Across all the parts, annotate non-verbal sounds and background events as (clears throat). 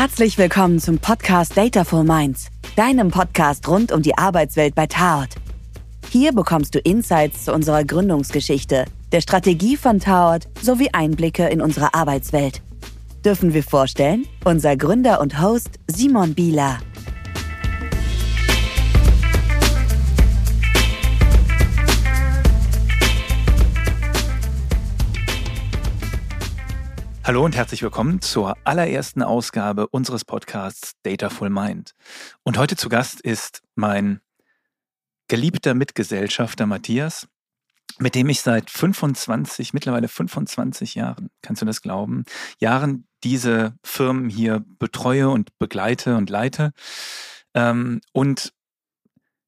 Herzlich willkommen zum Podcast Dataful Minds, deinem Podcast rund um die Arbeitswelt bei Taort. Hier bekommst du Insights zu unserer Gründungsgeschichte, der Strategie von Taort sowie Einblicke in unsere Arbeitswelt. Dürfen wir vorstellen? Unser Gründer und Host Simon Bieler. Hallo und herzlich willkommen zur allerersten Ausgabe unseres Podcasts Dataful Mind. Und heute zu Gast ist mein geliebter Mitgesellschafter Matthias, mit dem ich seit 25, mittlerweile 25 Jahren, kannst du das glauben, Jahren diese Firmen hier betreue und begleite und leite. Ähm, und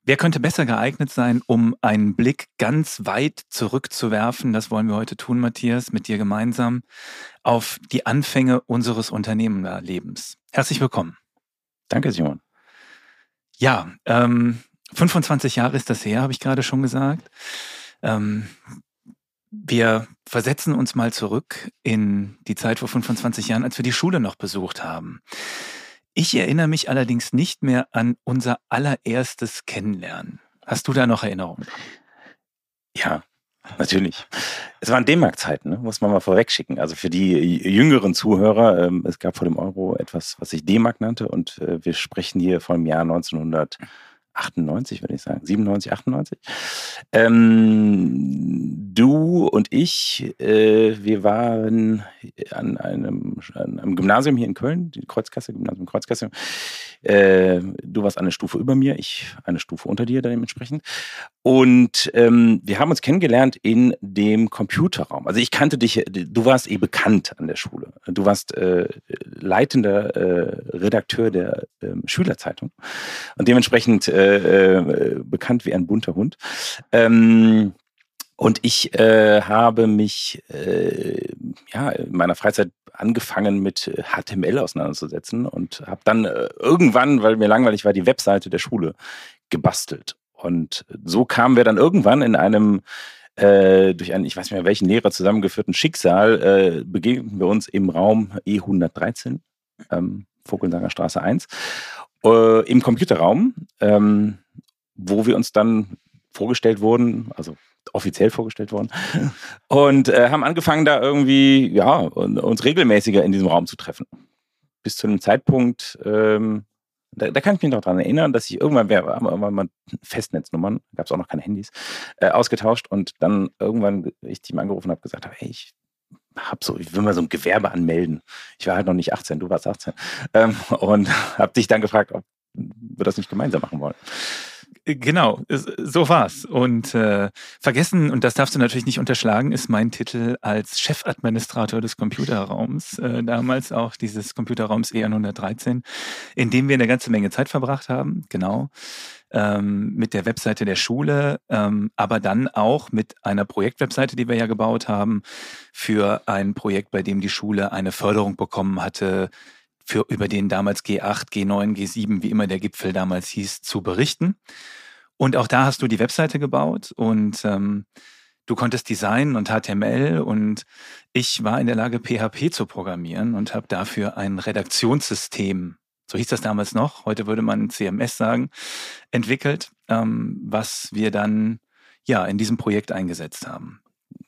Wer könnte besser geeignet sein, um einen Blick ganz weit zurückzuwerfen, das wollen wir heute tun, Matthias, mit dir gemeinsam, auf die Anfänge unseres Unternehmerlebens. Herzlich willkommen. Danke, Simon. Ja, ähm, 25 Jahre ist das her, habe ich gerade schon gesagt. Ähm, wir versetzen uns mal zurück in die Zeit vor 25 Jahren, als wir die Schule noch besucht haben. Ich erinnere mich allerdings nicht mehr an unser allererstes Kennenlernen. Hast du da noch Erinnerungen? Ja, natürlich. Es waren D-Mark-Zeiten, ne? muss man mal vorwegschicken. Also für die jüngeren Zuhörer, ähm, es gab vor dem Euro etwas, was sich D-Mark nannte und äh, wir sprechen hier vom Jahr 1900. 98, würde ich sagen, 97, 98. Ähm, du und ich, äh, wir waren an einem, an einem, Gymnasium hier in Köln, die Kreuzkasse, Gymnasium Kreuzkasse. Äh, du warst eine Stufe über mir, ich eine Stufe unter dir dementsprechend. Und ähm, wir haben uns kennengelernt in dem Computerraum. Also ich kannte dich, du warst eh bekannt an der Schule. Du warst äh, leitender äh, Redakteur der ähm, Schülerzeitung und dementsprechend äh, äh, bekannt wie ein bunter Hund. Ähm, und ich äh, habe mich äh, ja, in meiner Freizeit angefangen mit HTML auseinanderzusetzen und habe dann äh, irgendwann, weil mir langweilig war, die Webseite der Schule gebastelt. Und so kamen wir dann irgendwann in einem äh, durch einen, ich weiß nicht mehr welchen Lehrer zusammengeführten Schicksal, äh, begegneten wir uns im Raum E113, ähm, Vogelsanger Straße 1, äh, im Computerraum, ähm, wo wir uns dann vorgestellt wurden, also offiziell vorgestellt worden, (laughs) und äh, haben angefangen, da irgendwie, ja, uns regelmäßiger in diesem Raum zu treffen. Bis zu einem Zeitpunkt, ähm, da, da, kann ich mich noch daran erinnern, dass ich irgendwann, wir haben irgendwann mal Festnetznummern, gab es auch noch keine Handys, äh, ausgetauscht und dann irgendwann ich Team angerufen habe, gesagt habe, hey, ich hab so, ich will mal so ein Gewerbe anmelden. Ich war halt noch nicht 18, du warst 18. Ähm, und (laughs) habe dich dann gefragt, ob wir das nicht gemeinsam machen wollen. Genau, so war's. Und äh, vergessen, und das darfst du natürlich nicht unterschlagen, ist mein Titel als Chefadministrator des Computerraums, äh, damals auch dieses Computerraums E113, in dem wir eine ganze Menge Zeit verbracht haben, genau, ähm, mit der Webseite der Schule, ähm, aber dann auch mit einer Projektwebseite, die wir ja gebaut haben, für ein Projekt, bei dem die Schule eine Förderung bekommen hatte, für, über den damals G8, G9, G7, wie immer der Gipfel damals hieß, zu berichten. Und auch da hast du die Webseite gebaut und ähm, du konntest Design und HTML und ich war in der Lage, PHP zu programmieren und habe dafür ein Redaktionssystem, so hieß das damals noch, heute würde man CMS sagen, entwickelt, ähm, was wir dann ja in diesem Projekt eingesetzt haben.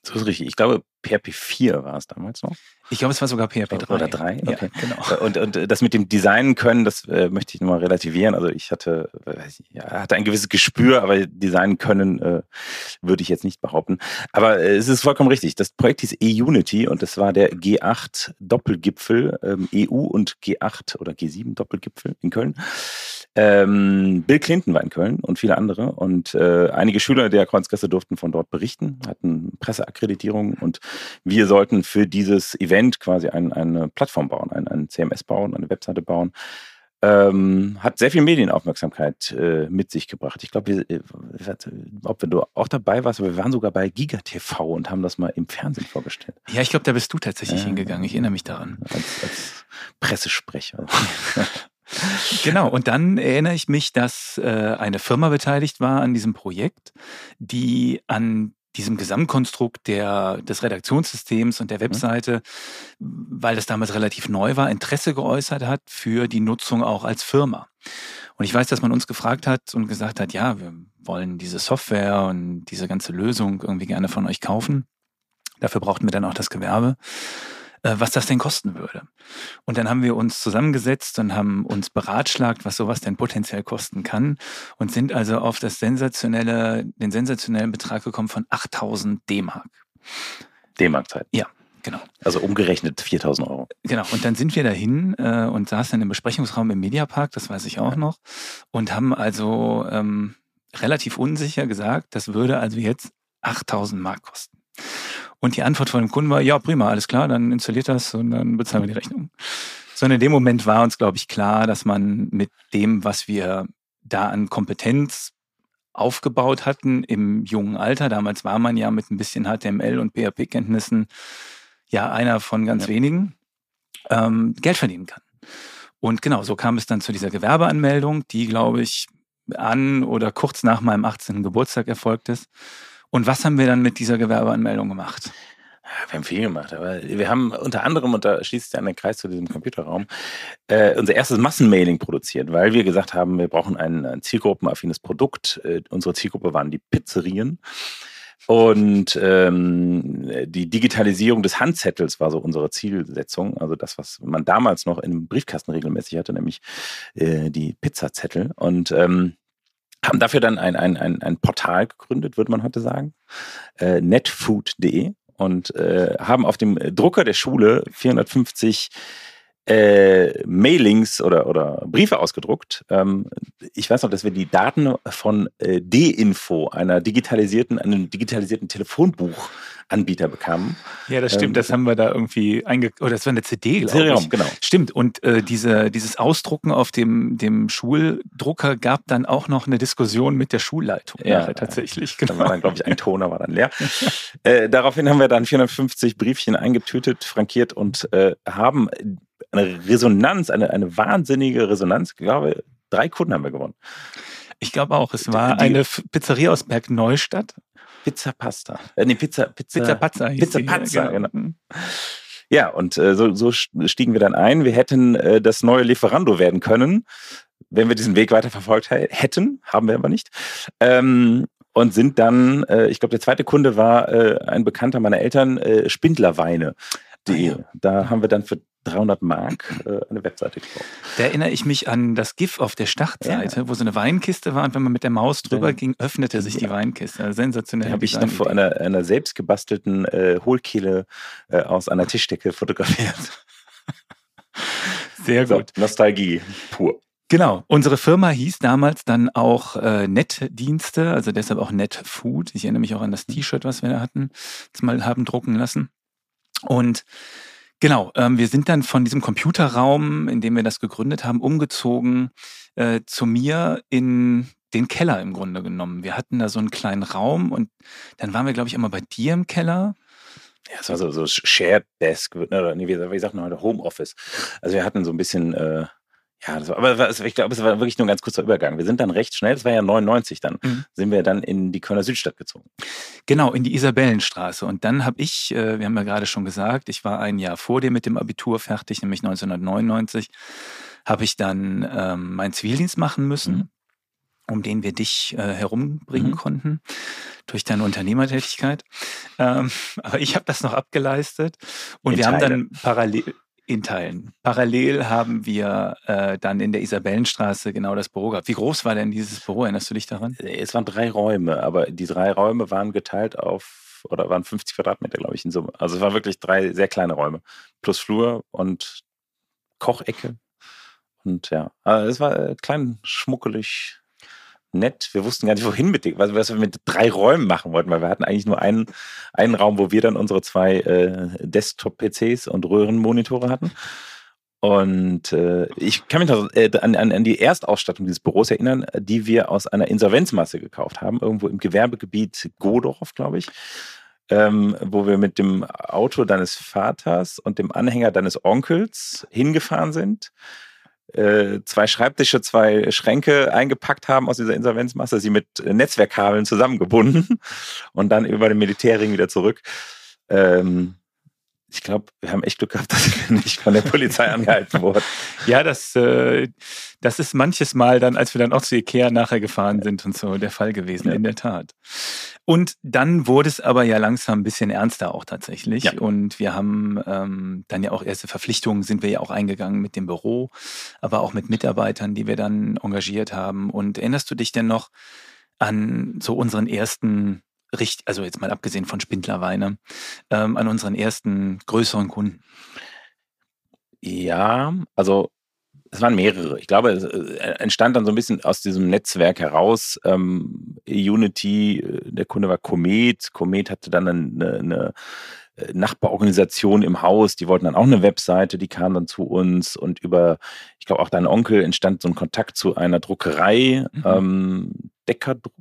So ist richtig. Ich glaube, PHP 4 war es damals noch. Ich glaube, es war sogar PHP 3. Oder 3, okay. Ja, genau. Äh, und, und das mit dem Designen können, das äh, möchte ich nochmal relativieren. Also ich hatte, äh, ja, hatte ein gewisses Gespür, aber Designen können äh, würde ich jetzt nicht behaupten. Aber äh, es ist vollkommen richtig. Das Projekt hieß E-Unity und das war der G8 Doppelgipfel, ähm, EU und G8 oder G7 Doppelgipfel in Köln. Ähm, Bill Clinton war in Köln und viele andere. Und äh, einige Schüler der Kreuzgasse durften von dort berichten, hatten Presseakkreditierung und wir sollten für dieses Event quasi ein, eine Plattform bauen, ein, ein CMS bauen, eine Webseite bauen. Ähm, hat sehr viel Medienaufmerksamkeit äh, mit sich gebracht. Ich glaube, äh, ob du auch dabei warst, aber wir waren sogar bei GigaTV und haben das mal im Fernsehen vorgestellt. Ja, ich glaube, da bist du tatsächlich äh, hingegangen. Ich erinnere mich daran. Als, als Pressesprecher. (laughs) (laughs) Genau, und dann erinnere ich mich, dass äh, eine Firma beteiligt war an diesem Projekt, die an diesem Gesamtkonstrukt der, des Redaktionssystems und der mhm. Webseite, weil das damals relativ neu war, Interesse geäußert hat für die Nutzung auch als Firma. Und ich weiß, dass man uns gefragt hat und gesagt hat, ja, wir wollen diese Software und diese ganze Lösung irgendwie gerne von euch kaufen. Dafür brauchten wir dann auch das Gewerbe. Äh, was das denn kosten würde. Und dann haben wir uns zusammengesetzt und haben uns beratschlagt, was sowas denn potenziell kosten kann und sind also auf das sensationelle, den sensationellen Betrag gekommen von 8000 D-Mark. D-Mark-Zeit? Ja. Genau. Also umgerechnet 4000 Euro. Genau. Und dann sind wir dahin äh, und saßen im Besprechungsraum im Mediapark, das weiß ich auch noch, und haben also ähm, relativ unsicher gesagt, das würde also jetzt 8000 Mark kosten. Und die Antwort von dem Kunden war, ja, prima, alles klar, dann installiert das und dann bezahlen wir die Rechnung. Sondern in dem Moment war uns, glaube ich, klar, dass man mit dem, was wir da an Kompetenz aufgebaut hatten im jungen Alter, damals war man ja mit ein bisschen HTML und PHP-Kenntnissen ja einer von ganz ja. wenigen, ähm, Geld verdienen kann. Und genau, so kam es dann zu dieser Gewerbeanmeldung, die, glaube ich, an oder kurz nach meinem 18. Geburtstag erfolgt ist. Und was haben wir dann mit dieser Gewerbeanmeldung gemacht? Wir haben viel gemacht, aber wir haben unter anderem, und da schließt sich den Kreis zu diesem Computerraum, äh, unser erstes Massenmailing produziert, weil wir gesagt haben, wir brauchen ein, ein zielgruppenaffines Produkt. Äh, unsere Zielgruppe waren die Pizzerien. Und ähm, die Digitalisierung des Handzettels war so unsere Zielsetzung. Also das, was man damals noch im Briefkasten regelmäßig hatte, nämlich äh, die Pizzazettel. Und ähm, haben dafür dann ein, ein, ein, ein Portal gegründet, würde man heute sagen, äh, netfood.de und äh, haben auf dem Drucker der Schule 450 äh, Mailings oder, oder Briefe ausgedruckt. Ähm, ich weiß noch, dass wir die Daten von äh, D-Info, einer digitalisierten, einem digitalisierten Telefonbuchanbieter bekamen. Ja, das stimmt. Ähm, das haben wir da irgendwie einge... Oder das war eine CD, glaube ich. genau. Stimmt. Und äh, diese, dieses Ausdrucken auf dem, dem Schuldrucker gab dann auch noch eine Diskussion mit der Schulleitung. Ja, tatsächlich. Genau. Da war dann, glaube ich, ein Toner war dann leer. (laughs) äh, daraufhin haben wir dann 450 Briefchen eingetütet, frankiert und äh, haben eine Resonanz, eine, eine wahnsinnige Resonanz. Ich glaube, drei Kunden haben wir gewonnen. Ich glaube auch, es war die, eine Pizzeria aus Bergneustadt. Pizza Pasta. Äh, nee, Pizza, Pizza, Pizza Pazza. Pizza Pazza, genau. genau. Ja, und äh, so, so stiegen wir dann ein. Wir hätten äh, das neue Lieferando werden können, wenn wir diesen Weg weiterverfolgt hätten. Haben wir aber nicht. Ähm, und sind dann, äh, ich glaube, der zweite Kunde war äh, ein Bekannter meiner Eltern, äh, Spindlerweine. Die, ah. Da haben wir dann für 300 Mark äh, eine Webseite gebaut. Da erinnere ich mich an das GIF auf der Startseite, ja. wo so eine Weinkiste war und wenn man mit der Maus drüber ja. ging, öffnete sich die Weinkiste. Also sensationell. Da habe ich noch vor einer, einer selbstgebastelten äh, Hohlkehle äh, aus einer Tischdecke fotografiert. Sehr gut. So, Nostalgie pur. Genau. Unsere Firma hieß damals dann auch äh, Netdienste, also deshalb auch Netfood. Ich erinnere mich auch an das mhm. T-Shirt, was wir da hatten, das mal haben drucken lassen. Und Genau, ähm, wir sind dann von diesem Computerraum, in dem wir das gegründet haben, umgezogen äh, zu mir in den Keller im Grunde genommen. Wir hatten da so einen kleinen Raum und dann waren wir, glaube ich, immer bei dir im Keller. Ja, es war so, so Shared Desk, ne, oder nee, wie, wie sagt man heute, Homeoffice. Also wir hatten so ein bisschen äh, ja, das war, aber ich glaube, es war wirklich nur ein ganz kurzer Übergang. Wir sind dann recht schnell, das war ja 99 dann, mhm. sind wir dann in die Kölner Südstadt gezogen. Genau, in die Isabellenstraße. Und dann habe ich, äh, wir haben ja gerade schon gesagt, ich war ein Jahr vor dir mit dem Abitur fertig, nämlich 1999, habe ich dann ähm, meinen Zivildienst machen müssen. Mhm um den wir dich äh, herumbringen mhm. konnten durch deine Unternehmertätigkeit. Ähm, (laughs) aber ich habe das noch abgeleistet und in wir Teile. haben dann parallel in Teilen. Parallel haben wir äh, dann in der Isabellenstraße genau das Büro gehabt. Wie groß war denn dieses Büro? Erinnerst du dich daran? Äh, es waren drei Räume, aber die drei Räume waren geteilt auf, oder waren 50 Quadratmeter, glaube ich, in Summe. Also es waren wirklich drei sehr kleine Räume. Plus Flur und Kochecke. Und ja, also es war äh, klein, schmuckelig, nett. Wir wussten gar nicht, wohin mit dem, was wir mit drei Räumen machen wollten, weil wir hatten eigentlich nur einen, einen Raum, wo wir dann unsere zwei äh, Desktop-PCs und Röhrenmonitore hatten. Und äh, ich kann mich noch äh, an, an, an die Erstausstattung dieses Büros erinnern, die wir aus einer Insolvenzmasse gekauft haben, irgendwo im Gewerbegebiet Godorf, glaube ich. Ähm, wo wir mit dem Auto deines Vaters und dem Anhänger deines Onkels hingefahren sind zwei Schreibtische, zwei Schränke eingepackt haben aus dieser Insolvenzmasse, sie mit Netzwerkkabeln zusammengebunden (laughs) und dann über den Militärring wieder zurück. Ähm, ich glaube, wir haben echt Glück gehabt, (laughs) dass wir nicht von der Polizei angehalten wurden. Ja, das, äh, das ist manches Mal dann, als wir dann auch zu Ikea nachher gefahren sind und so, der Fall gewesen, ja. in der Tat. Und dann wurde es aber ja langsam ein bisschen ernster auch tatsächlich. Ja. Und wir haben ähm, dann ja auch erste Verpflichtungen, sind wir ja auch eingegangen mit dem Büro, aber auch mit Mitarbeitern, die wir dann engagiert haben. Und erinnerst du dich denn noch an so unseren ersten also jetzt mal abgesehen von Spindlerweine, ähm, an unseren ersten größeren Kunden? Ja, also es waren mehrere. Ich glaube, es äh, entstand dann so ein bisschen aus diesem Netzwerk heraus. Ähm, Unity, äh, der Kunde war Comet. Comet hatte dann eine, eine äh, Nachbarorganisation im Haus, die wollten dann auch eine Webseite, die kam dann zu uns und über, ich glaube auch dein Onkel entstand so ein Kontakt zu einer Druckerei, mhm. ähm, Deckerdruck,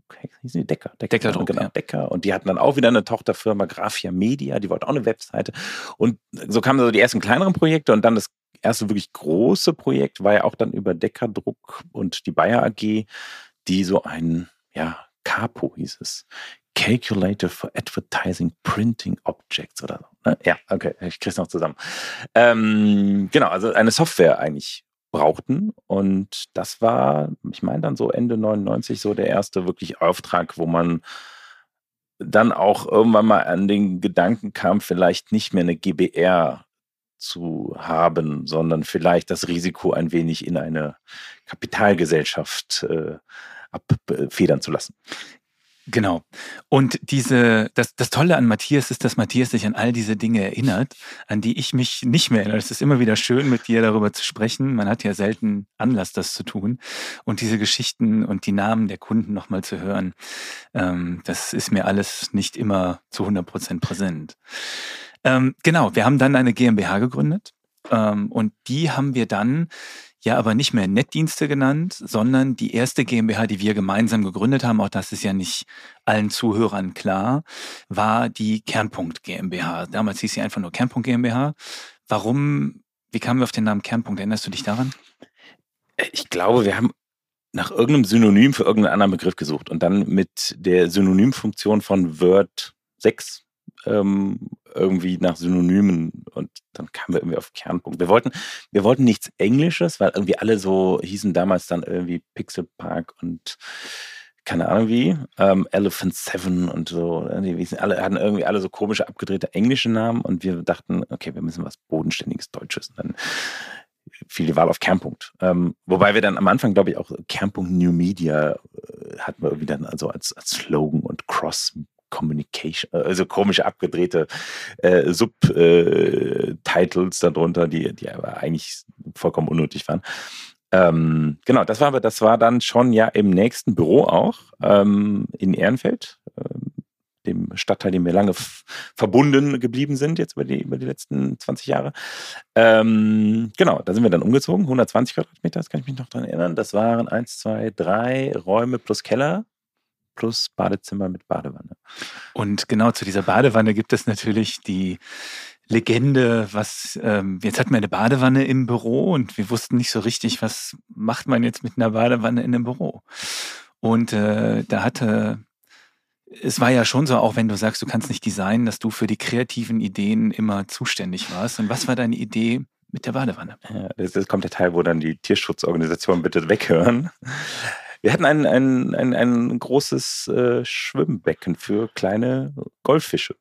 hießen die Decker? Decker Deckerdruck, genau, ja. Decker. Und die hatten dann auch wieder eine Tochterfirma, Graphia Media, die wollte auch eine Webseite. Und so kamen so die ersten kleineren Projekte und dann das erste wirklich große Projekt war ja auch dann über Deckerdruck und die Bayer AG, die so ein, ja, Capo hieß es. Calculator for Advertising Printing Objects oder so. Ne? Ja, okay, ich krieg's noch zusammen. Ähm, genau, also eine Software eigentlich brauchten. Und das war, ich meine dann so Ende 99 so der erste wirklich Auftrag, wo man dann auch irgendwann mal an den Gedanken kam, vielleicht nicht mehr eine GBR zu haben, sondern vielleicht das Risiko ein wenig in eine Kapitalgesellschaft äh, abfedern zu lassen. Genau. Und diese, das, das Tolle an Matthias ist, dass Matthias sich an all diese Dinge erinnert, an die ich mich nicht mehr erinnere. Es ist immer wieder schön, mit dir darüber zu sprechen. Man hat ja selten Anlass, das zu tun. Und diese Geschichten und die Namen der Kunden nochmal zu hören, ähm, das ist mir alles nicht immer zu 100 Prozent präsent. Ähm, genau, wir haben dann eine GmbH gegründet. Ähm, und die haben wir dann ja aber nicht mehr Netdienste genannt, sondern die erste GmbH, die wir gemeinsam gegründet haben, auch das ist ja nicht allen Zuhörern klar, war die Kernpunkt GmbH. Damals hieß sie einfach nur Kernpunkt GmbH. Warum, wie kamen wir auf den Namen Kernpunkt? Erinnerst du dich daran? Ich glaube, wir haben nach irgendeinem Synonym für irgendeinen anderen Begriff gesucht und dann mit der Synonymfunktion von Word 6 ähm, irgendwie nach Synonymen und dann kamen wir irgendwie auf Kernpunkt. Wir wollten, wir wollten nichts Englisches, weil irgendwie alle so hießen damals dann irgendwie Pixel Park und keine Ahnung wie, ähm, Elephant Seven und so. Die alle, hatten irgendwie alle so komische, abgedrehte englische Namen und wir dachten, okay, wir müssen was Bodenständiges Deutsches. Und dann fiel die Wahl auf Kernpunkt. Ähm, wobei wir dann am Anfang, glaube ich, auch Kernpunkt New Media äh, hatten wir irgendwie dann also als, als Slogan und Cross Communication, äh, also komische abgedrehte äh, Subtitles darunter, die, die aber eigentlich vollkommen unnötig waren. Ähm, genau, das war aber, das war dann schon ja im nächsten Büro auch ähm, in Ehrenfeld, ähm, dem Stadtteil, dem wir lange verbunden geblieben sind, jetzt über die, über die letzten 20 Jahre. Ähm, genau, da sind wir dann umgezogen, 120 Quadratmeter, das kann ich mich noch daran erinnern. Das waren eins, zwei, drei Räume plus Keller plus Badezimmer mit Badewanne. Und genau zu dieser Badewanne gibt es natürlich die Legende, was ähm, jetzt hatten wir eine Badewanne im Büro und wir wussten nicht so richtig, was macht man jetzt mit einer Badewanne in einem Büro. Und äh, da hatte es war ja schon so, auch wenn du sagst, du kannst nicht designen, dass du für die kreativen Ideen immer zuständig warst. Und was war deine Idee mit der Badewanne? Ja, das, das kommt der Teil, wo dann die Tierschutzorganisationen bitte weghören. Wir hatten ein, ein, ein, ein großes äh, Schwimmbecken für kleine Goldfische.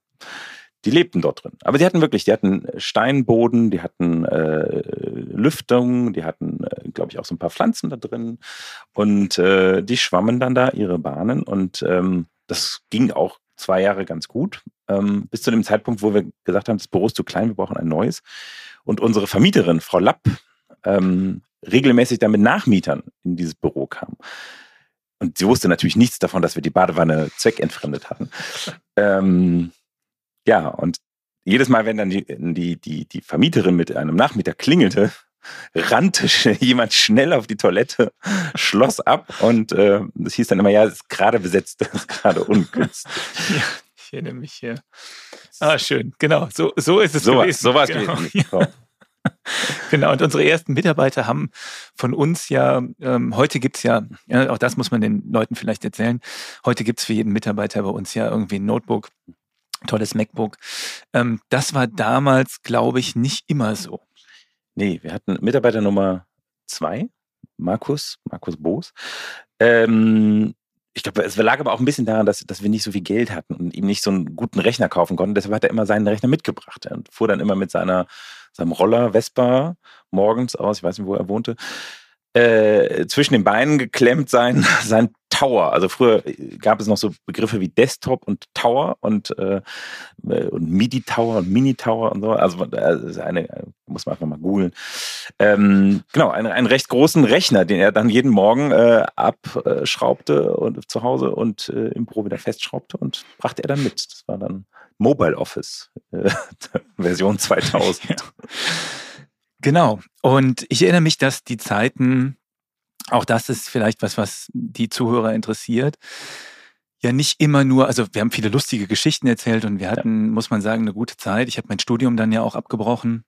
Die lebten dort drin. Aber die hatten wirklich, die hatten Steinboden, die hatten äh, Lüftung, die hatten, äh, glaube ich, auch so ein paar Pflanzen da drin. Und äh, die schwammen dann da ihre Bahnen. Und ähm, das ging auch zwei Jahre ganz gut. Ähm, bis zu dem Zeitpunkt, wo wir gesagt haben, das Büro ist zu klein, wir brauchen ein neues. Und unsere Vermieterin, Frau Lapp, ähm, regelmäßig dann mit Nachmietern in dieses Büro kam. Und sie wusste natürlich nichts davon, dass wir die Badewanne zweckentfremdet hatten. Ähm, ja, und jedes Mal, wenn dann die, die, die, die Vermieterin mit einem Nachmieter klingelte, rannte (laughs) jemand schnell auf die Toilette, schloss ab und äh, das hieß dann immer, ja, es ist gerade besetzt, (laughs) es ist gerade ungünstig. Ja, (laughs) ich erinnere mich hier. Ah, schön, genau, so, so ist es so gewesen. So war es genau. gewesen. So. (laughs) genau, und unsere ersten Mitarbeiter haben von uns ja, ähm, heute gibt's ja, ja, auch das muss man den Leuten vielleicht erzählen, heute gibt's für jeden Mitarbeiter bei uns ja irgendwie ein Notebook, tolles MacBook. Ähm, das war damals, glaube ich, nicht immer so. Nee, wir hatten Mitarbeiter Nummer zwei, Markus, Markus Boos. Ähm, ich glaube, es lag aber auch ein bisschen daran, dass, dass wir nicht so viel Geld hatten und ihm nicht so einen guten Rechner kaufen konnten. Deshalb hat er immer seinen Rechner mitgebracht und fuhr dann immer mit seiner, seinem Roller Vespa morgens aus, ich weiß nicht, wo er wohnte, äh, zwischen den Beinen geklemmt sein, (laughs) sein Tower. Also früher gab es noch so Begriffe wie Desktop und Tower und, äh, und MIDI-Tower und Mini-Tower und so. Also das eine, muss man einfach mal googeln. Ähm, genau, einen, einen recht großen Rechner, den er dann jeden Morgen äh, abschraubte und zu Hause und äh, im Büro wieder festschraubte und brachte er dann mit. Das war dann Mobile Office äh, (laughs) Version 2000. Ja. Genau. Und ich erinnere mich, dass die Zeiten, auch das ist vielleicht was, was die Zuhörer interessiert, ja nicht immer nur, also wir haben viele lustige Geschichten erzählt und wir hatten, ja. muss man sagen, eine gute Zeit. Ich habe mein Studium dann ja auch abgebrochen,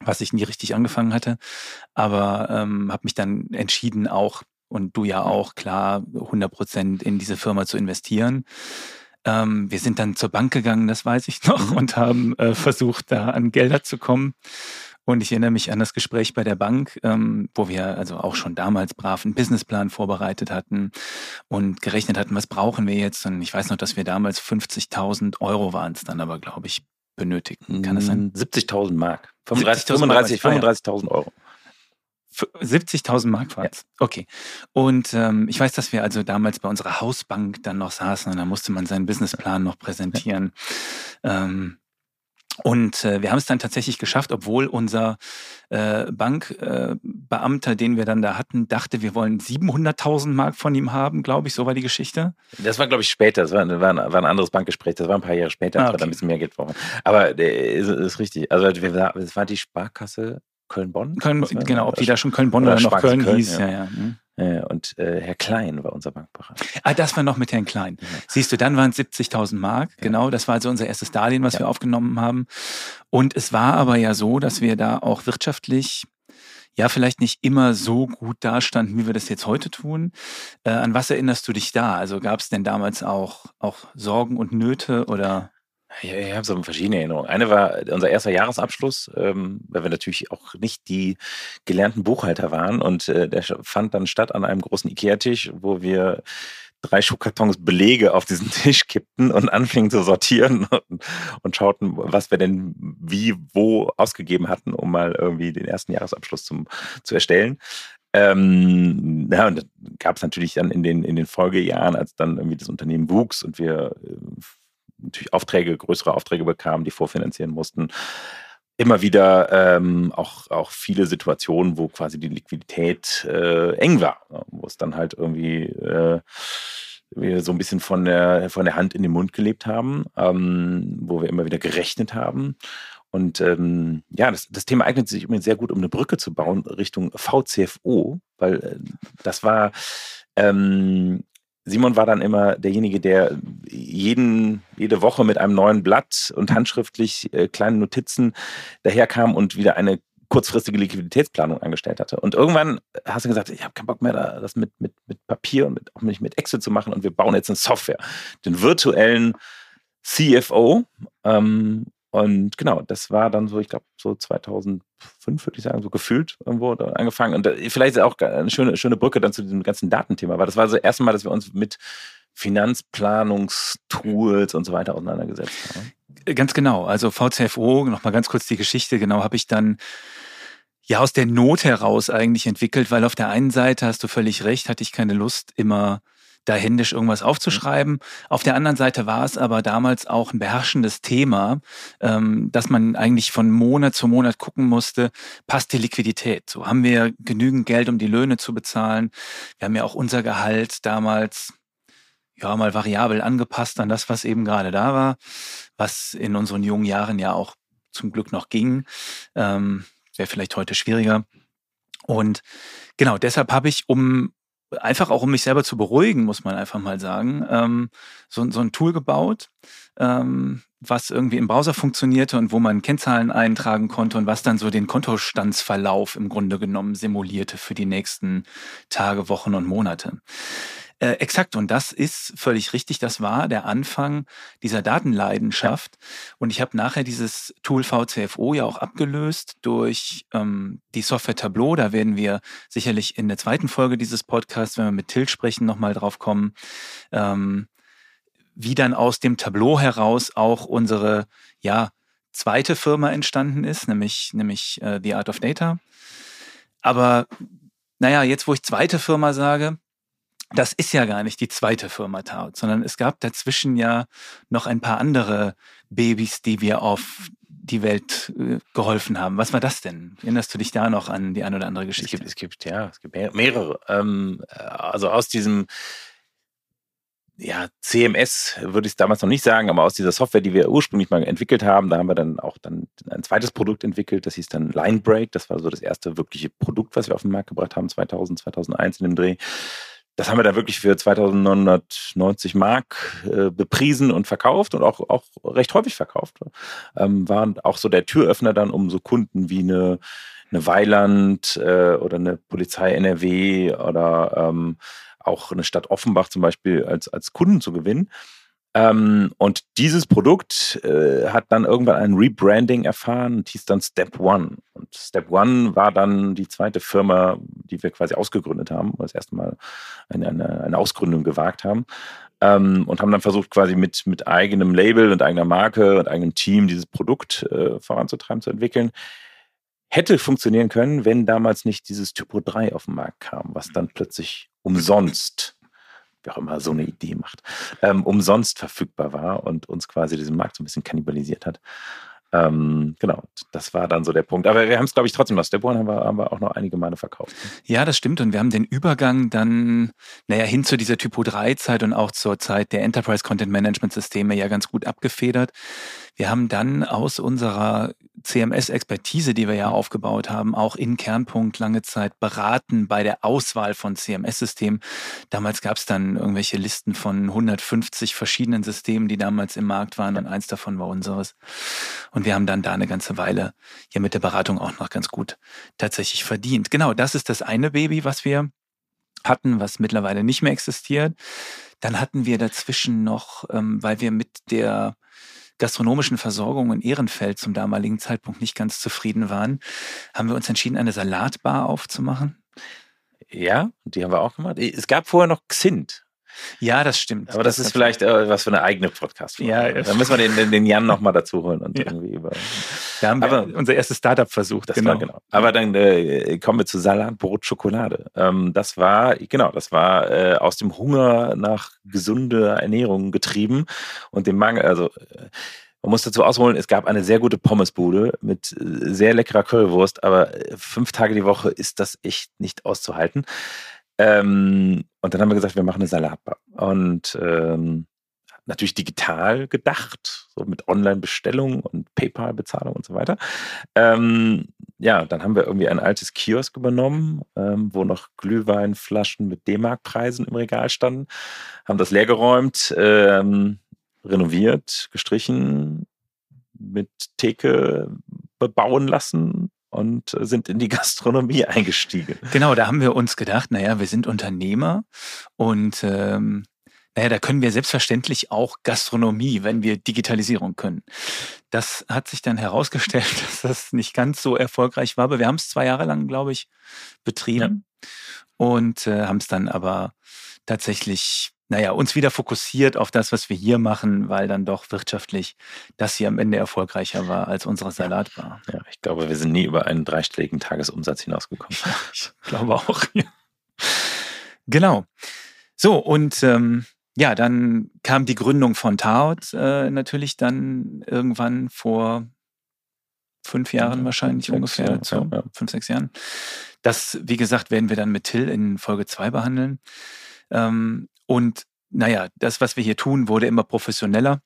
was ich nie richtig angefangen hatte, aber ähm, habe mich dann entschieden, auch und du ja auch klar 100 Prozent in diese Firma zu investieren. Ähm, wir sind dann zur Bank gegangen, das weiß ich noch, mhm. und haben äh, versucht, da an Gelder zu kommen. Und ich erinnere mich an das Gespräch bei der Bank, ähm, wo wir also auch schon damals brav einen Businessplan vorbereitet hatten und gerechnet hatten, was brauchen wir jetzt. Und ich weiß noch, dass wir damals 50.000 Euro waren es dann aber, glaube ich, benötigten. Kann das sein? 70.000 Mark. 35.000 35, Euro. 70.000 Mark war es. Ja. Okay. Und ähm, ich weiß, dass wir also damals bei unserer Hausbank dann noch saßen und da musste man seinen Businessplan noch präsentieren. Ja. Ähm, und äh, wir haben es dann tatsächlich geschafft, obwohl unser äh, Bankbeamter, äh, den wir dann da hatten, dachte, wir wollen 700.000 Mark von ihm haben, glaube ich. So war die Geschichte. Das war, glaube ich, später. Das war, war, ein, war, ein, anderes Bankgespräch. Das war ein paar Jahre später, ah, okay. dann ein bisschen mehr Geld brauchen. Aber äh, ist, ist richtig. Also es war die Sparkasse Köln-Bonn? Köln, genau, ob die da schon Köln-Bonn oder, oder, noch Köln, Köln hieß. Ja. Ja, ja. Hm. Und äh, Herr Klein war unser Bankberater. Ah, das war noch mit Herrn Klein. Ja. Siehst du, dann waren es 70.000 Mark. Ja. Genau, das war also unser erstes Darlehen, was ja. wir aufgenommen haben. Und es war aber ja so, dass wir da auch wirtschaftlich ja vielleicht nicht immer so gut dastanden, wie wir das jetzt heute tun. Äh, an was erinnerst du dich da? Also gab es denn damals auch, auch Sorgen und Nöte oder? Ja, ich habe so verschiedene Erinnerungen. Eine war unser erster Jahresabschluss, ähm, weil wir natürlich auch nicht die gelernten Buchhalter waren. Und äh, der fand dann statt an einem großen Ikea-Tisch, wo wir drei Schuhkartons Belege auf diesen (laughs) Tisch kippten und anfingen zu sortieren (laughs) und, und, schauten, was wir denn wie, wo ausgegeben hatten, um mal irgendwie den ersten Jahresabschluss zum, zu erstellen. Ähm, ja, und das gab es natürlich dann in den, in den Folgejahren, als dann irgendwie das Unternehmen wuchs und wir äh, natürlich Aufträge, größere Aufträge bekamen, die vorfinanzieren mussten. Immer wieder ähm, auch, auch viele Situationen, wo quasi die Liquidität äh, eng war, ne? wo es dann halt irgendwie äh, wir so ein bisschen von der, von der Hand in den Mund gelebt haben, ähm, wo wir immer wieder gerechnet haben. Und ähm, ja, das, das Thema eignet sich übrigens sehr gut, um eine Brücke zu bauen Richtung VCFO, weil äh, das war ähm, Simon war dann immer derjenige, der jeden, jede Woche mit einem neuen Blatt und handschriftlich äh, kleinen Notizen daherkam und wieder eine kurzfristige Liquiditätsplanung angestellt hatte. Und irgendwann hast du gesagt, ich habe keinen Bock mehr, das mit, mit, mit Papier und mit, auch nicht mit Excel zu machen und wir bauen jetzt eine Software, den virtuellen CFO. Ähm, und genau, das war dann so, ich glaube, so 2005, würde ich sagen, so gefühlt irgendwo angefangen. Und vielleicht ist auch eine schöne, schöne Brücke dann zu diesem ganzen Datenthema, weil das war so das erste Mal, dass wir uns mit Finanzplanungstools und so weiter auseinandergesetzt haben. Ganz genau. Also VCFO, nochmal ganz kurz die Geschichte, genau, habe ich dann ja aus der Not heraus eigentlich entwickelt, weil auf der einen Seite hast du völlig recht, hatte ich keine Lust, immer da händisch irgendwas aufzuschreiben. Auf der anderen Seite war es aber damals auch ein beherrschendes Thema, ähm, dass man eigentlich von Monat zu Monat gucken musste, passt die Liquidität? So haben wir genügend Geld, um die Löhne zu bezahlen. Wir haben ja auch unser Gehalt damals ja mal variabel angepasst an das, was eben gerade da war, was in unseren jungen Jahren ja auch zum Glück noch ging. Ähm, Wäre vielleicht heute schwieriger. Und genau, deshalb habe ich, um einfach auch um mich selber zu beruhigen, muss man einfach mal sagen, ähm, so, so ein Tool gebaut, ähm, was irgendwie im Browser funktionierte und wo man Kennzahlen eintragen konnte und was dann so den Kontostandsverlauf im Grunde genommen simulierte für die nächsten Tage, Wochen und Monate. Äh, exakt, und das ist völlig richtig. Das war der Anfang dieser Datenleidenschaft. Und ich habe nachher dieses Tool VCFO ja auch abgelöst durch ähm, die Software Tableau. Da werden wir sicherlich in der zweiten Folge dieses Podcasts, wenn wir mit Till sprechen, nochmal drauf kommen. Ähm, wie dann aus dem Tableau heraus auch unsere ja, zweite Firma entstanden ist, nämlich, nämlich äh, The Art of Data. Aber naja, jetzt wo ich zweite Firma sage, das ist ja gar nicht die zweite Firma Taut, sondern es gab dazwischen ja noch ein paar andere Babys, die wir auf die Welt äh, geholfen haben. Was war das denn? Erinnerst du dich da noch an die eine oder andere Geschichte? Es gibt, es gibt ja, es gibt mehrere. Ähm, also aus diesem ja, CMS würde ich es damals noch nicht sagen, aber aus dieser Software, die wir ursprünglich mal entwickelt haben, da haben wir dann auch dann ein zweites Produkt entwickelt, das hieß dann Linebreak. Das war so das erste wirkliche Produkt, was wir auf den Markt gebracht haben, 2000, 2001 in dem Dreh. Das haben wir da wirklich für 2990 Mark äh, bepriesen und verkauft und auch, auch recht häufig verkauft. Ähm, waren auch so der Türöffner dann, um so Kunden wie eine, eine Weiland äh, oder eine Polizei NRW oder ähm, auch eine Stadt Offenbach zum Beispiel als, als Kunden zu gewinnen. Ähm, und dieses Produkt äh, hat dann irgendwann ein Rebranding erfahren und hieß dann Step One. Und Step One war dann die zweite Firma, die wir quasi ausgegründet haben, das erste Mal eine, eine, eine Ausgründung gewagt haben. Ähm, und haben dann versucht, quasi mit, mit eigenem Label und eigener Marke und eigenem Team dieses Produkt äh, voranzutreiben, zu entwickeln. Hätte funktionieren können, wenn damals nicht dieses Typo 3 auf den Markt kam, was dann plötzlich umsonst wer auch immer so eine Idee macht, ähm, umsonst verfügbar war und uns quasi diesen Markt so ein bisschen kannibalisiert hat. Ähm, genau, das war dann so der Punkt. Aber wir haben es, glaube ich, trotzdem. Step One haben wir, haben wir auch noch einige Male verkauft. Ja, das stimmt. Und wir haben den Übergang dann, naja, hin zu dieser Typo 3-Zeit und auch zur Zeit der Enterprise Content Management Systeme ja ganz gut abgefedert. Wir haben dann aus unserer CMS-Expertise, die wir ja aufgebaut haben, auch in Kernpunkt lange Zeit beraten bei der Auswahl von CMS-Systemen. Damals gab es dann irgendwelche Listen von 150 verschiedenen Systemen, die damals im Markt waren und eins davon war unseres. Und wir haben dann da eine ganze Weile ja mit der Beratung auch noch ganz gut tatsächlich verdient. Genau, das ist das eine Baby, was wir hatten, was mittlerweile nicht mehr existiert. Dann hatten wir dazwischen noch, ähm, weil wir mit der gastronomischen Versorgung in Ehrenfeld zum damaligen Zeitpunkt nicht ganz zufrieden waren, haben wir uns entschieden, eine Salatbar aufzumachen. Ja, die haben wir auch gemacht. Es gab vorher noch Xint. Ja, das stimmt. Aber das, das ist vielleicht äh, was für eine eigene podcast -Folge. Ja, da müssen wir den, den Jan nochmal dazu holen und (laughs) ja. irgendwie über. Da haben wir unser erstes Startup versucht. Das genau. War, genau. Aber dann äh, kommen wir zu Salat, Brot, Schokolade. Ähm, das war, genau, das war äh, aus dem Hunger nach gesunder Ernährung getrieben und dem Mangel, also äh, man muss dazu ausholen, es gab eine sehr gute Pommesbude mit äh, sehr leckerer Currywurst, aber äh, fünf Tage die Woche ist das echt nicht auszuhalten. Ähm, und dann haben wir gesagt, wir machen eine Salatbar. Und ähm, natürlich digital gedacht, so mit Online-Bestellung und PayPal-Bezahlung und so weiter. Ähm, ja, dann haben wir irgendwie ein altes Kiosk übernommen, ähm, wo noch Glühweinflaschen mit D-Mark-Preisen im Regal standen, haben das leergeräumt, ähm, renoviert, gestrichen, mit Theke bebauen lassen und sind in die (laughs) Gastronomie eingestiegen. Genau, da haben wir uns gedacht, naja, wir sind Unternehmer und ähm, naja, da können wir selbstverständlich auch Gastronomie, wenn wir Digitalisierung können. Das hat sich dann herausgestellt, (laughs) dass das nicht ganz so erfolgreich war, aber wir haben es zwei Jahre lang, glaube ich, betrieben ja. und äh, haben es dann aber tatsächlich naja, uns wieder fokussiert auf das, was wir hier machen, weil dann doch wirtschaftlich das hier am Ende erfolgreicher war als unsere Salatbar. Ja, ich glaube, wir sind nie über einen dreistelligen Tagesumsatz hinausgekommen. (laughs) Ich glaube auch. Ja. Genau. So, und ähm, ja, dann kam die Gründung von Taut äh, natürlich dann irgendwann vor fünf Jahren wahrscheinlich fünf, ungefähr, ja, so, ja. fünf, sechs Jahren. Das, wie gesagt, werden wir dann mit Till in Folge zwei behandeln. Ähm, und naja, das, was wir hier tun, wurde immer professioneller.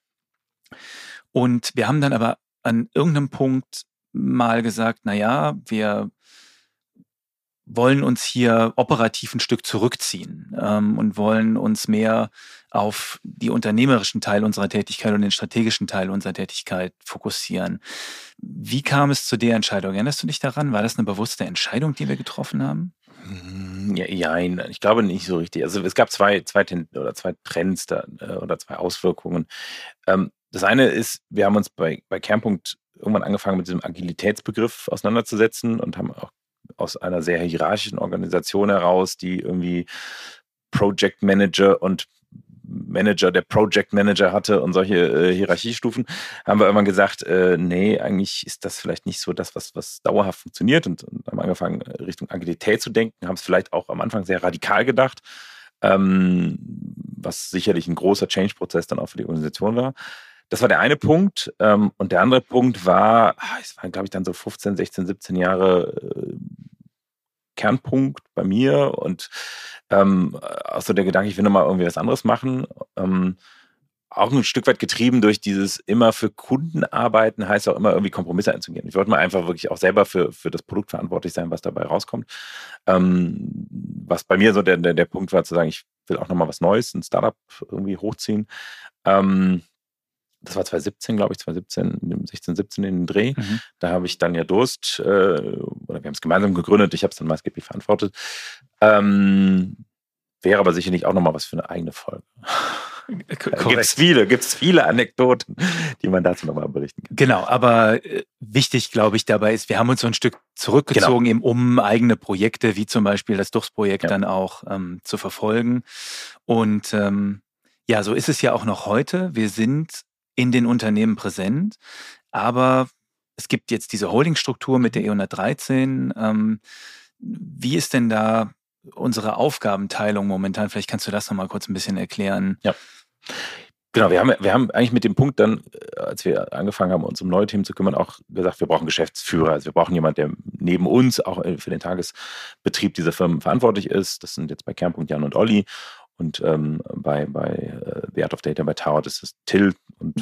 Und wir haben dann aber an irgendeinem Punkt mal gesagt, naja, wir wollen uns hier operativ ein Stück zurückziehen ähm, und wollen uns mehr auf die unternehmerischen Teil unserer Tätigkeit und den strategischen Teil unserer Tätigkeit fokussieren. Wie kam es zu der Entscheidung? Erinnerst du dich daran? War das eine bewusste Entscheidung, die wir getroffen haben? Hm, ja, ja, ich glaube nicht so richtig. Also es gab zwei, zwei, oder zwei Trends da, äh, oder zwei Auswirkungen. Ähm, das eine ist, wir haben uns bei, bei Kernpunkt irgendwann angefangen, mit diesem Agilitätsbegriff auseinanderzusetzen und haben auch aus einer sehr hierarchischen Organisation heraus, die irgendwie Project Manager und Manager, der Project Manager hatte und solche äh, Hierarchiestufen, haben wir irgendwann gesagt, äh, nee, eigentlich ist das vielleicht nicht so das, was, was dauerhaft funktioniert und, und haben angefangen, äh, Richtung Agilität zu denken, haben es vielleicht auch am Anfang sehr radikal gedacht, ähm, was sicherlich ein großer Change-Prozess dann auch für die Organisation war. Das war der eine Punkt. Ähm, und der andere Punkt war, ah, es waren, glaube ich, dann so 15, 16, 17 Jahre äh, Kernpunkt bei mir und ähm, auch so der Gedanke, ich will nochmal irgendwie was anderes machen. Ähm, auch ein Stück weit getrieben durch dieses immer für Kunden arbeiten, heißt auch immer irgendwie Kompromisse einzugehen. Ich wollte mal einfach wirklich auch selber für, für das Produkt verantwortlich sein, was dabei rauskommt. Ähm, was bei mir so der, der, der Punkt war, zu sagen, ich will auch nochmal was Neues, ein Startup irgendwie hochziehen. Ähm, das war 2017, glaube ich, 2017, 16, 17 in den Dreh. Mhm. Da habe ich dann ja Durst, äh, oder wir haben es gemeinsam gegründet, ich habe es dann maßgeblich verantwortet. Ähm, wäre aber sicherlich auch nochmal was für eine eigene Folge. Gibt es viele, gibt's viele Anekdoten, die man dazu nochmal berichten kann. Genau, aber äh, wichtig, glaube ich, dabei ist, wir haben uns so ein Stück zurückgezogen, genau. eben um eigene Projekte, wie zum Beispiel das Durchsprojekt, ja. dann auch ähm, zu verfolgen. Und ähm, ja, so ist es ja auch noch heute. Wir sind in den Unternehmen präsent. Aber es gibt jetzt diese Holdingstruktur mit der E113. Ähm, wie ist denn da unsere Aufgabenteilung momentan? Vielleicht kannst du das nochmal kurz ein bisschen erklären. Ja. Genau, wir haben, wir haben eigentlich mit dem Punkt dann, äh, als wir angefangen haben, uns um neue Themen zu kümmern, auch gesagt, wir brauchen Geschäftsführer. Also wir brauchen jemanden, der neben uns auch für den Tagesbetrieb dieser Firmen verantwortlich ist. Das sind jetzt bei Kernpunkt Jan und Olli. Und ähm, bei, bei äh, The Art of Data bei Tower, das ist Till und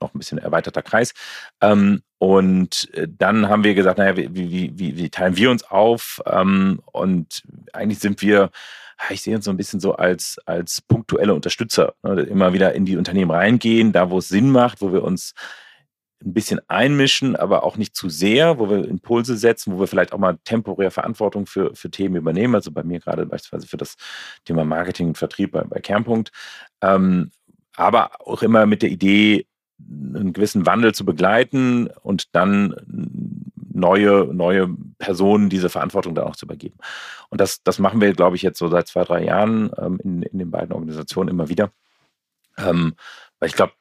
noch ein bisschen erweiterter Kreis. Ähm, und äh, dann haben wir gesagt, naja, wie, wie, wie, wie teilen wir uns auf? Ähm, und eigentlich sind wir, ich sehe uns so ein bisschen so als, als punktuelle Unterstützer, ne? immer wieder in die Unternehmen reingehen, da wo es Sinn macht, wo wir uns ein bisschen einmischen, aber auch nicht zu sehr, wo wir Impulse setzen, wo wir vielleicht auch mal temporär Verantwortung für, für Themen übernehmen. Also bei mir gerade beispielsweise für das Thema Marketing und Vertrieb bei, bei Kernpunkt. Ähm, aber auch immer mit der Idee, einen gewissen Wandel zu begleiten und dann neue, neue Personen diese Verantwortung dann auch zu übergeben. Und das, das machen wir, glaube ich, jetzt so seit zwei, drei Jahren ähm, in, in den beiden Organisationen immer wieder. Ähm, weil ich glaube,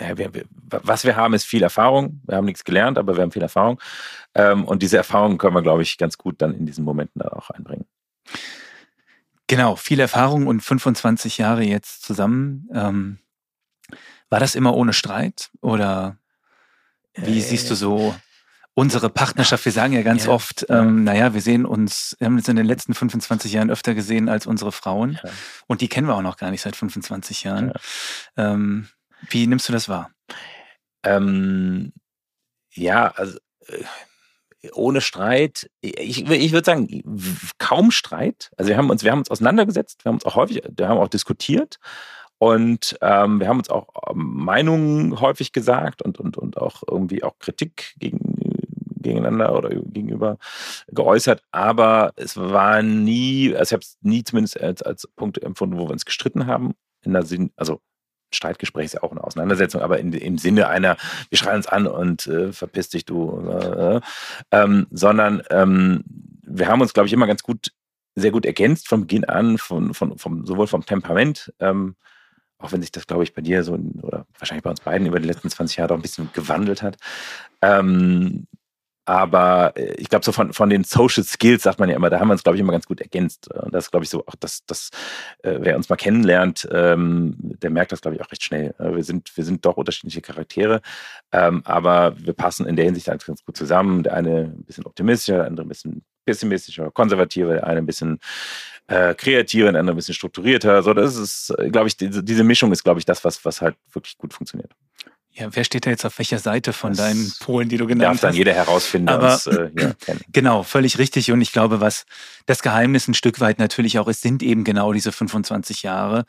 ja, wir, wir, was wir haben, ist viel Erfahrung. Wir haben nichts gelernt, aber wir haben viel Erfahrung. Ähm, und diese Erfahrung können wir, glaube ich, ganz gut dann in diesen Momenten dann auch einbringen. Genau, viel Erfahrung und 25 Jahre jetzt zusammen. Ähm, war das immer ohne Streit oder wie äh, siehst du so unsere Partnerschaft? Wir sagen ja ganz ja, oft, ähm, naja, wir sehen uns, wir haben uns in den letzten 25 Jahren öfter gesehen als unsere Frauen ja. und die kennen wir auch noch gar nicht seit 25 Jahren. Ja. Ähm, wie nimmst du das wahr? Ähm, ja, also äh, ohne Streit, ich, ich würde sagen, kaum Streit. Also wir haben uns, wir haben uns auseinandergesetzt, wir haben uns auch häufig, wir haben auch diskutiert und ähm, wir haben uns auch ähm, Meinungen häufig gesagt und, und, und auch irgendwie auch Kritik gegen, gegeneinander oder gegenüber geäußert, aber es war nie, also ich habe es nie zumindest als, als Punkt empfunden, wo wir uns gestritten haben. In der Sinn, also Streitgespräch ist ja auch eine Auseinandersetzung, aber in, im Sinne einer, wir schreien uns an und äh, verpiss dich du, äh, ähm, sondern ähm, wir haben uns, glaube ich, immer ganz gut, sehr gut ergänzt von Beginn an, von, von, vom, sowohl vom Temperament, ähm, auch wenn sich das, glaube ich, bei dir so oder wahrscheinlich bei uns beiden über die letzten 20 Jahre auch ein bisschen gewandelt hat. Ähm, aber äh, ich glaube, so von, von den Social Skills sagt man ja immer, da haben wir uns, glaube ich, immer ganz gut ergänzt. Und das glaube ich so auch, dass, dass äh, wer uns mal kennenlernt, ähm, der merkt das, glaube ich, auch recht schnell. Äh, wir, sind, wir sind doch unterschiedliche Charaktere, ähm, aber wir passen in der Hinsicht ganz, ganz gut zusammen. Der eine ein bisschen optimistischer, der andere ein bisschen pessimistischer, konservativer, der eine ein bisschen äh, kreativer, der andere ein bisschen strukturierter. So, das ist, glaube ich, diese, diese Mischung ist, glaube ich, das, was, was halt wirklich gut funktioniert. Ja, wer steht da jetzt auf welcher Seite von das deinen Polen, die du genannt hast? Darf dann jeder herausfinden, aber uns, äh, ja, (clears throat) Genau, völlig richtig. Und ich glaube, was das Geheimnis ein Stück weit natürlich auch ist, sind eben genau diese 25 Jahre,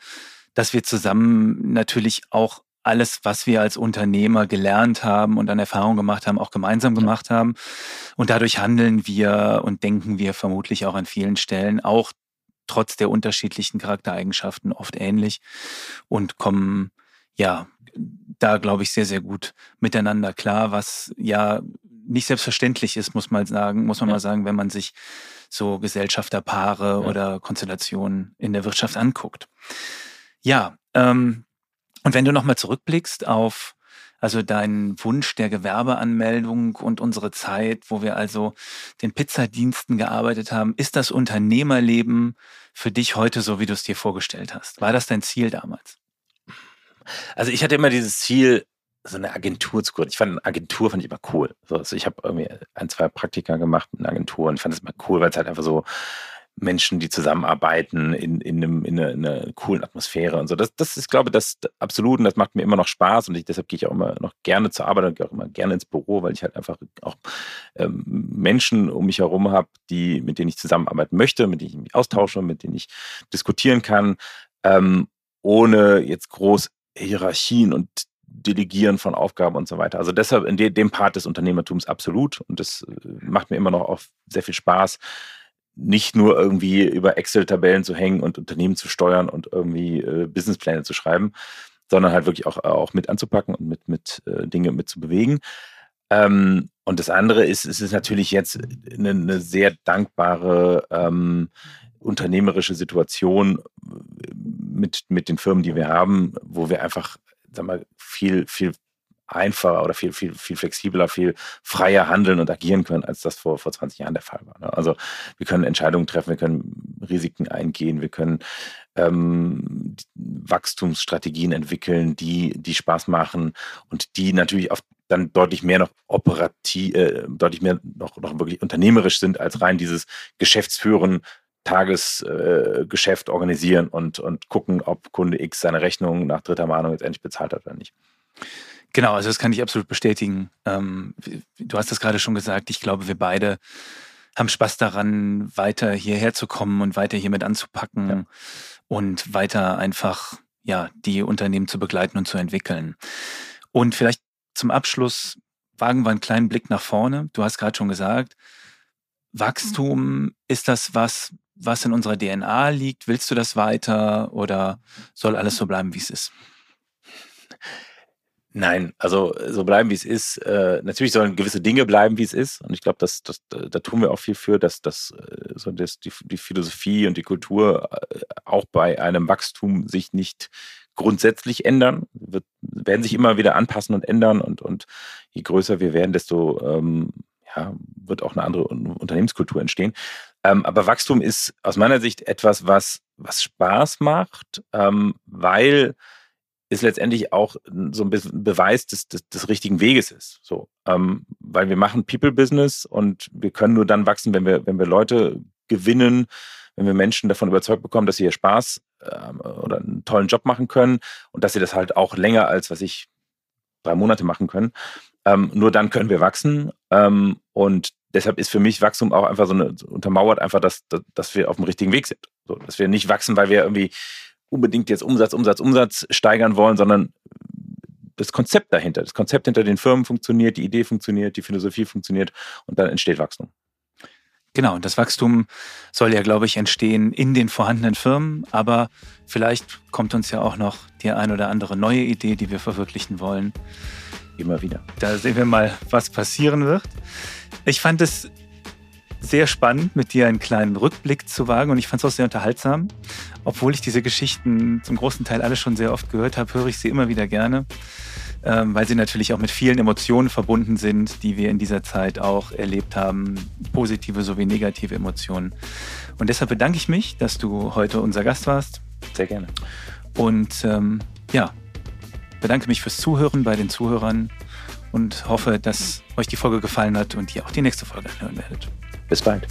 dass wir zusammen natürlich auch alles, was wir als Unternehmer gelernt haben und an Erfahrung gemacht haben, auch gemeinsam gemacht haben. Und dadurch handeln wir und denken wir vermutlich auch an vielen Stellen, auch trotz der unterschiedlichen Charaktereigenschaften oft ähnlich und kommen ja da, glaube ich, sehr, sehr gut miteinander klar, was ja nicht selbstverständlich ist, muss man sagen, muss man ja. mal sagen, wenn man sich so Gesellschafterpaare ja. oder Konstellationen in der Wirtschaft anguckt. Ja, ähm, und wenn du nochmal zurückblickst auf also deinen Wunsch der Gewerbeanmeldung und unsere Zeit, wo wir also den Pizzadiensten gearbeitet haben, ist das Unternehmerleben für dich heute so, wie du es dir vorgestellt hast? War das dein Ziel damals? Also ich hatte immer dieses Ziel, so eine Agentur zu gründen. Ich fand eine Agentur fand ich immer cool. also ich habe irgendwie ein, zwei Praktika gemacht in Agenturen. Ich fand das immer cool, weil es halt einfach so Menschen, die zusammenarbeiten in, in, einem, in, einer, in einer coolen Atmosphäre und so. Das, das ist, glaube ich, das absolut und das macht mir immer noch Spaß und ich, deshalb gehe ich auch immer noch gerne zur Arbeit und gehe auch immer gerne ins Büro, weil ich halt einfach auch ähm, Menschen um mich herum habe, die, mit denen ich zusammenarbeiten möchte, mit denen ich mich austausche, mit denen ich diskutieren kann, ähm, ohne jetzt groß Hierarchien und Delegieren von Aufgaben und so weiter. Also deshalb in dem Part des Unternehmertums absolut und das äh, macht mir immer noch auch sehr viel Spaß, nicht nur irgendwie über Excel-Tabellen zu hängen und Unternehmen zu steuern und irgendwie äh, Businesspläne zu schreiben, sondern halt wirklich auch, auch mit anzupacken und mit, mit äh, Dinge mit zu bewegen. Ähm, und das andere ist, es ist natürlich jetzt eine, eine sehr dankbare ähm, unternehmerische Situation mit, mit den Firmen, die wir haben, wo wir einfach, sag mal, viel, viel einfacher oder viel, viel, viel flexibler, viel freier handeln und agieren können, als das vor, vor 20 Jahren der Fall war. Ne? Also wir können Entscheidungen treffen, wir können Risiken eingehen, wir können ähm, Wachstumsstrategien entwickeln, die, die Spaß machen und die natürlich oft dann deutlich mehr noch operativ, äh, deutlich mehr noch, noch wirklich unternehmerisch sind als rein dieses Geschäftsführen Tagesgeschäft äh, organisieren und, und gucken, ob Kunde X seine Rechnung nach dritter Mahnung jetzt endlich bezahlt hat oder nicht. Genau, also das kann ich absolut bestätigen. Ähm, du hast das gerade schon gesagt. Ich glaube, wir beide haben Spaß daran, weiter hierher zu kommen und weiter hiermit anzupacken ja. und weiter einfach ja die Unternehmen zu begleiten und zu entwickeln. Und vielleicht zum Abschluss wagen wir einen kleinen Blick nach vorne. Du hast gerade schon gesagt, Wachstum ist das was, was in unserer DNA liegt? Willst du das weiter oder soll alles so bleiben, wie es ist? Nein, also so bleiben, wie es ist. Äh, natürlich sollen gewisse Dinge bleiben, wie es ist. Und ich glaube, das, das, da tun wir auch viel für, dass, dass äh, so das, die, die Philosophie und die Kultur äh, auch bei einem Wachstum sich nicht grundsätzlich ändern, wird, werden sich immer wieder anpassen und ändern. Und, und je größer wir werden, desto ähm, ja, wird auch eine andere Unternehmenskultur entstehen. Ähm, aber Wachstum ist aus meiner Sicht etwas, was, was Spaß macht, ähm, weil es letztendlich auch so ein bisschen Beweis des, des, des richtigen Weges ist. So, ähm, weil wir machen People-Business und wir können nur dann wachsen, wenn wir, wenn wir Leute gewinnen, wenn wir Menschen davon überzeugt bekommen, dass sie hier Spaß ähm, oder einen tollen Job machen können und dass sie das halt auch länger als, was ich, drei Monate machen können. Ähm, nur dann können wir wachsen. Ähm, und deshalb ist für mich Wachstum auch einfach so eine, untermauert einfach, dass, dass wir auf dem richtigen Weg sind. So, dass wir nicht wachsen, weil wir irgendwie unbedingt jetzt Umsatz, Umsatz, Umsatz steigern wollen, sondern das Konzept dahinter, das Konzept hinter den Firmen funktioniert, die Idee funktioniert, die Philosophie funktioniert und dann entsteht Wachstum. Genau, und das Wachstum soll ja, glaube ich, entstehen in den vorhandenen Firmen, aber vielleicht kommt uns ja auch noch die ein oder andere neue Idee, die wir verwirklichen wollen. Immer wieder. Da sehen wir mal, was passieren wird. Ich fand es sehr spannend, mit dir einen kleinen Rückblick zu wagen und ich fand es auch sehr unterhaltsam. Obwohl ich diese Geschichten zum großen Teil alle schon sehr oft gehört habe, höre ich sie immer wieder gerne, ähm, weil sie natürlich auch mit vielen Emotionen verbunden sind, die wir in dieser Zeit auch erlebt haben, positive sowie negative Emotionen. Und deshalb bedanke ich mich, dass du heute unser Gast warst. Sehr gerne. Und ähm, ja, bedanke mich fürs Zuhören bei den Zuhörern und hoffe, dass euch die Folge gefallen hat und ihr auch die nächste Folge hören werdet. Bis bald.